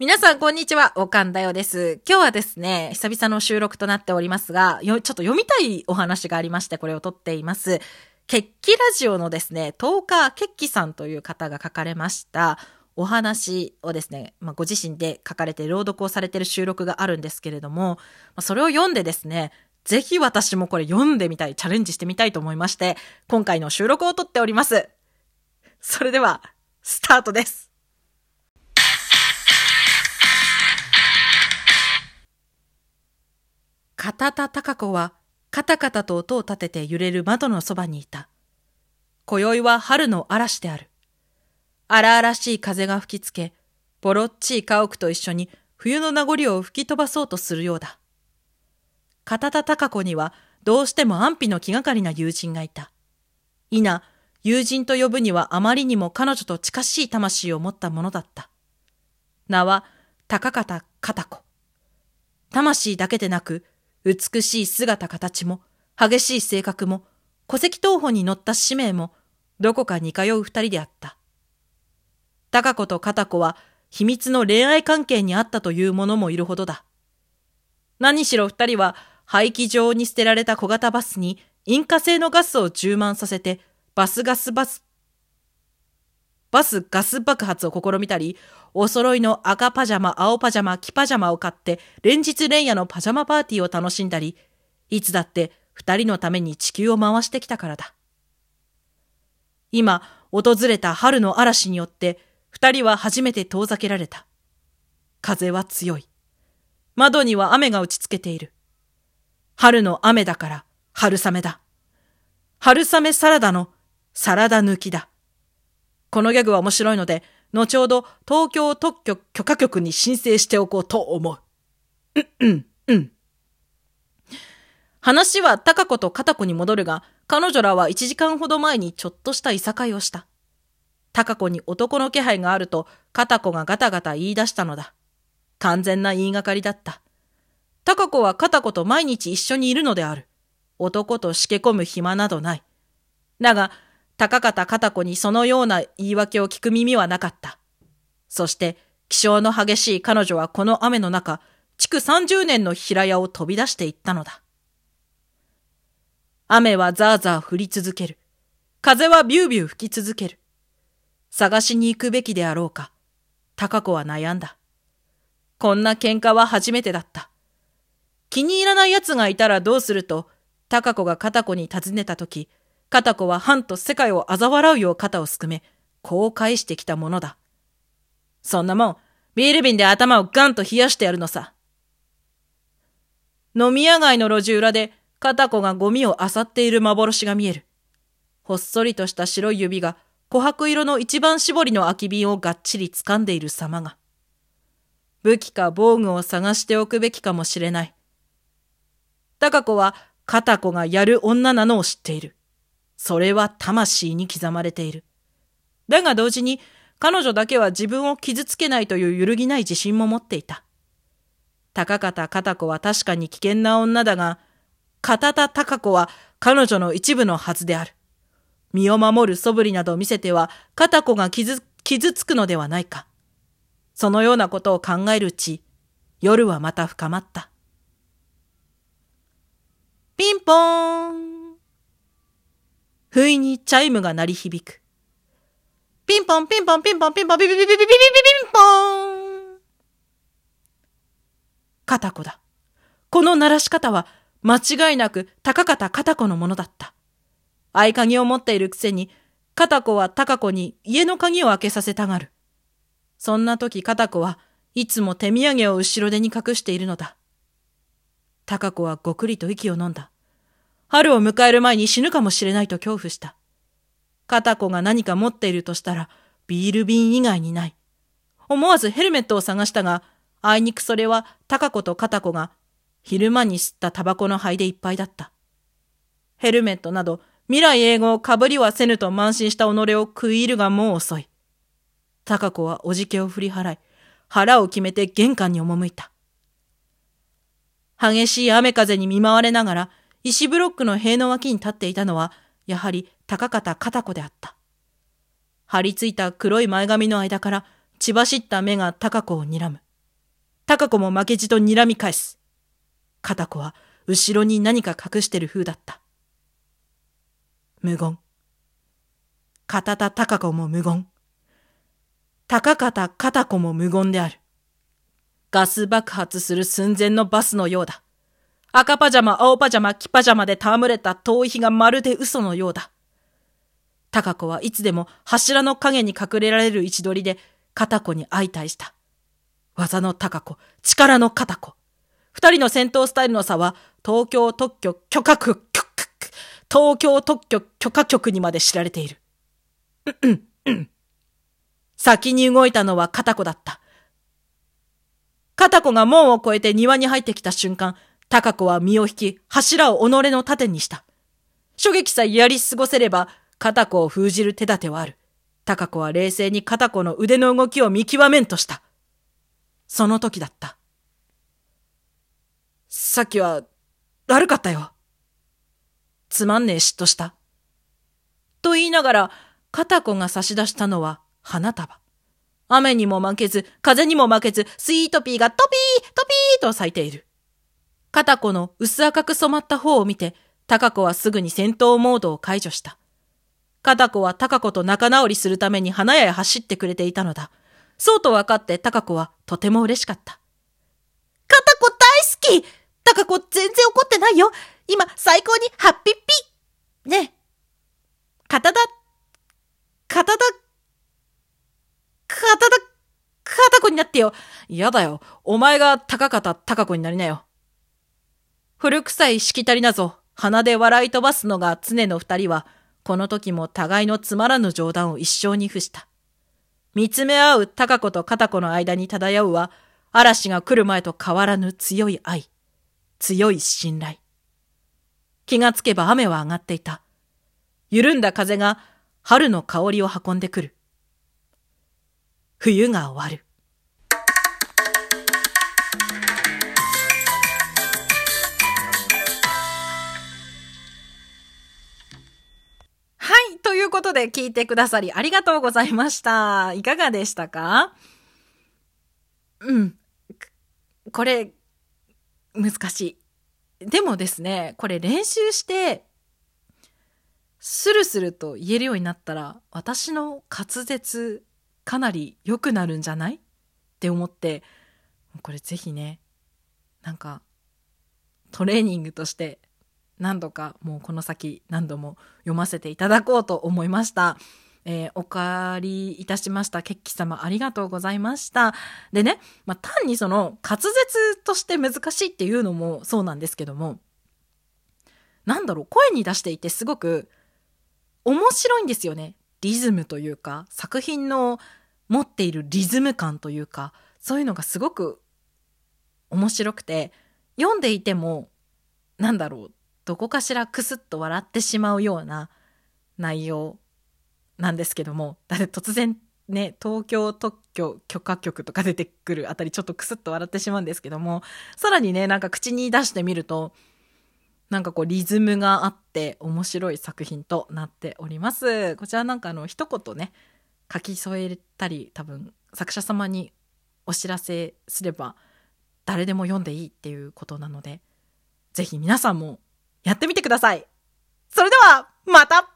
皆さん、こんにちは。おかんだよです。今日はですね、久々の収録となっておりますが、よちょっと読みたいお話がありまして、これを撮っています。決起ラジオのですね、10日決起さんという方が書かれましたお話をですね、まあ、ご自身で書かれて朗読をされている収録があるんですけれども、まあ、それを読んでですね、ぜひ私もこれ読んでみたい、チャレンジしてみたいと思いまして、今回の収録を撮っております。それでは、スタートです。片田高子は、カタカタと音を立てて揺れる窓のそばにいた。今宵は春の嵐である。荒々しい風が吹きつけ、ボロっちい家屋と一緒に冬の名残を吹き飛ばそうとするようだ。片田高子にはどうしても安否の気がかりな友人がいた。いな、友人と呼ぶにはあまりにも彼女と近しい魂を持ったものだった。名は高方片子。魂だけでなく、美しい姿形も、激しい性格も、戸籍謄本に乗った使命も、どこかに通う二人であった。高子と片子は、秘密の恋愛関係にあったという者もいるほどだ。何しろ二人は、廃棄場に捨てられた小型バスに、引火性のガスを充満させて、バスガスバス、バスガス爆発を試みたり、お揃いの赤パジャマ、青パジャマ、黄パジャマを買って連日連夜のパジャマパーティーを楽しんだり、いつだって二人のために地球を回してきたからだ。今、訪れた春の嵐によって二人は初めて遠ざけられた。風は強い。窓には雨が打ちつけている。春の雨だから春雨だ。春雨サラダのサラダ抜きだ。このギャグは面白いので、後ほど東京特許許可局に申請しておこうと思う。うん、うん、うん。話は高子と片子に戻るが、彼女らは一時間ほど前にちょっとしたいさかいをした。高子に男の気配があると、片子がガタガタ言い出したのだ。完全な言いがかりだった。高子は片子と毎日一緒にいるのである。男としけ込む暇などない。だが、高方片子にそのような言い訳を聞く耳はなかった。そして、気性の激しい彼女はこの雨の中、築30年の平屋を飛び出していったのだ。雨はザーザー降り続ける。風はビュービュー吹き続ける。探しに行くべきであろうか。高子は悩んだ。こんな喧嘩は初めてだった。気に入らない奴がいたらどうすると、高子が片子に尋ねたとき、片子は藩と世界を嘲笑うよう肩をすくめ、こう返してきたものだ。そんなもん、ビール瓶で頭をガンと冷やしてやるのさ。飲み屋街の路地裏で、片子がゴミを漁っている幻が見える。ほっそりとした白い指が、琥珀色の一番絞りの空き瓶をがっちり掴んでいる様が。武器か防具を探しておくべきかもしれない。高子は片子がやる女なのを知っている。それは魂に刻まれている。だが同時に彼女だけは自分を傷つけないという揺るぎない自信も持っていた。高方片子は確かに危険な女だが、片田高子は彼女の一部のはずである。身を守る素振りなどを見せては、片子が傷、傷つくのではないか。そのようなことを考えるうち、夜はまた深まった。ピンポーン不意にチャイムが鳴り響く。ピンポンピンポンピンポンピンポンピンピンピンピンピンピンピンポン片子だ。この鳴らし方は間違いなく高方タ子のものだった。合鍵を持っているくせに、片子は高子に家の鍵を開けさせたがる。そんな時片子はいつも手土産を後ろ手に隠しているのだ。高子はごくりと息を飲んだ。春を迎える前に死ぬかもしれないと恐怖した。片子が何か持っているとしたら、ビール瓶以外にない。思わずヘルメットを探したが、あいにくそれは高子と片子が昼間に吸ったタバコの灰でいっぱいだった。ヘルメットなど未来英語をかぶりはせぬと慢心した己を食い入るがもう遅い。高子はおじけを振り払い、腹を決めて玄関に赴いた。激しい雨風に見舞われながら、石ブロックの塀の脇に立っていたのは、やはり高方片子であった。張り付いた黒い前髪の間から血走った目が高子を睨む。高子も負けじと睨み返す。片子は後ろに何か隠してる風だった。無言。片田高子も無言。高方片子も無言である。ガス爆発する寸前のバスのようだ。赤パジャマ、青パジャマ、黄パジャマで戯れた遠い日がまるで嘘のようだ。高子はいつでも柱の影に隠れられる位置取りで片子に相対した。技の高子、力の片子。二人の戦闘スタイルの差は東京特許許可局、東京特許許可局にまで知られている。うんうん。先に動いたのは片子だった。片子が門を越えて庭に入ってきた瞬間、高子は身を引き、柱を己の盾にした。初撃さえやり過ごせれば、片子を封じる手立てはある。高子は冷静に片子の腕の動きを見極めんとした。その時だった。さっきは、悪かったよ。つまんねえ嫉妬した。と言いながら、片子が差し出したのは花束。雨にも負けず、風にも負けず、スイートピーがトピートピーと咲いている。片子の薄赤く染まった方を見て、高子はすぐに戦闘モードを解除した。片子は高子と仲直りするために花屋へ走ってくれていたのだ。そうと分かって高子はとても嬉しかった。片子大好き高子全然怒ってないよ今最高にハッピッピねえ。片田、片田、片田、片子になってよ。嫌だよ。お前が高方高子になりなよ。古臭いしきたりなぞ、鼻で笑い飛ばすのが常の二人は、この時も互いのつまらぬ冗談を一生に付した。見つめ合う高子と片子の間に漂うは、嵐が来る前と変わらぬ強い愛、強い信頼。気がつけば雨は上がっていた。緩んだ風が春の香りを運んでくる。冬が終わる。ことで聞いてくださりありがとうございました。いかがでしたか？うん。これ、難しい。でもですね、これ練習して、スルスルと言えるようになったら、私の滑舌かなり良くなるんじゃない？って思って、これぜひね、なんか、トレーニングとして何度かもうこの先何度も読ませていただこうと思いました。えー、お借りいたしました。ケッキ様ありがとうございました。でね、まあ、単にその滑舌として難しいっていうのもそうなんですけども、なんだろう、声に出していてすごく面白いんですよね。リズムというか、作品の持っているリズム感というか、そういうのがすごく面白くて、読んでいても、なんだろう、どこかしらクスッと笑ってしまうような内容なんですけどもだって突然ね東京特許許可局とか出てくるあたりちょっとクスッと笑ってしまうんですけどもさらにねなんか口に出してみるとなんかこうリズムがあって面白い作品となっております。こちらなんかあの一言ね書き添えたり多分作者様にお知らせすれば誰でも読んでいいっていうことなのでぜひ皆さんもやってみてください。それでは、また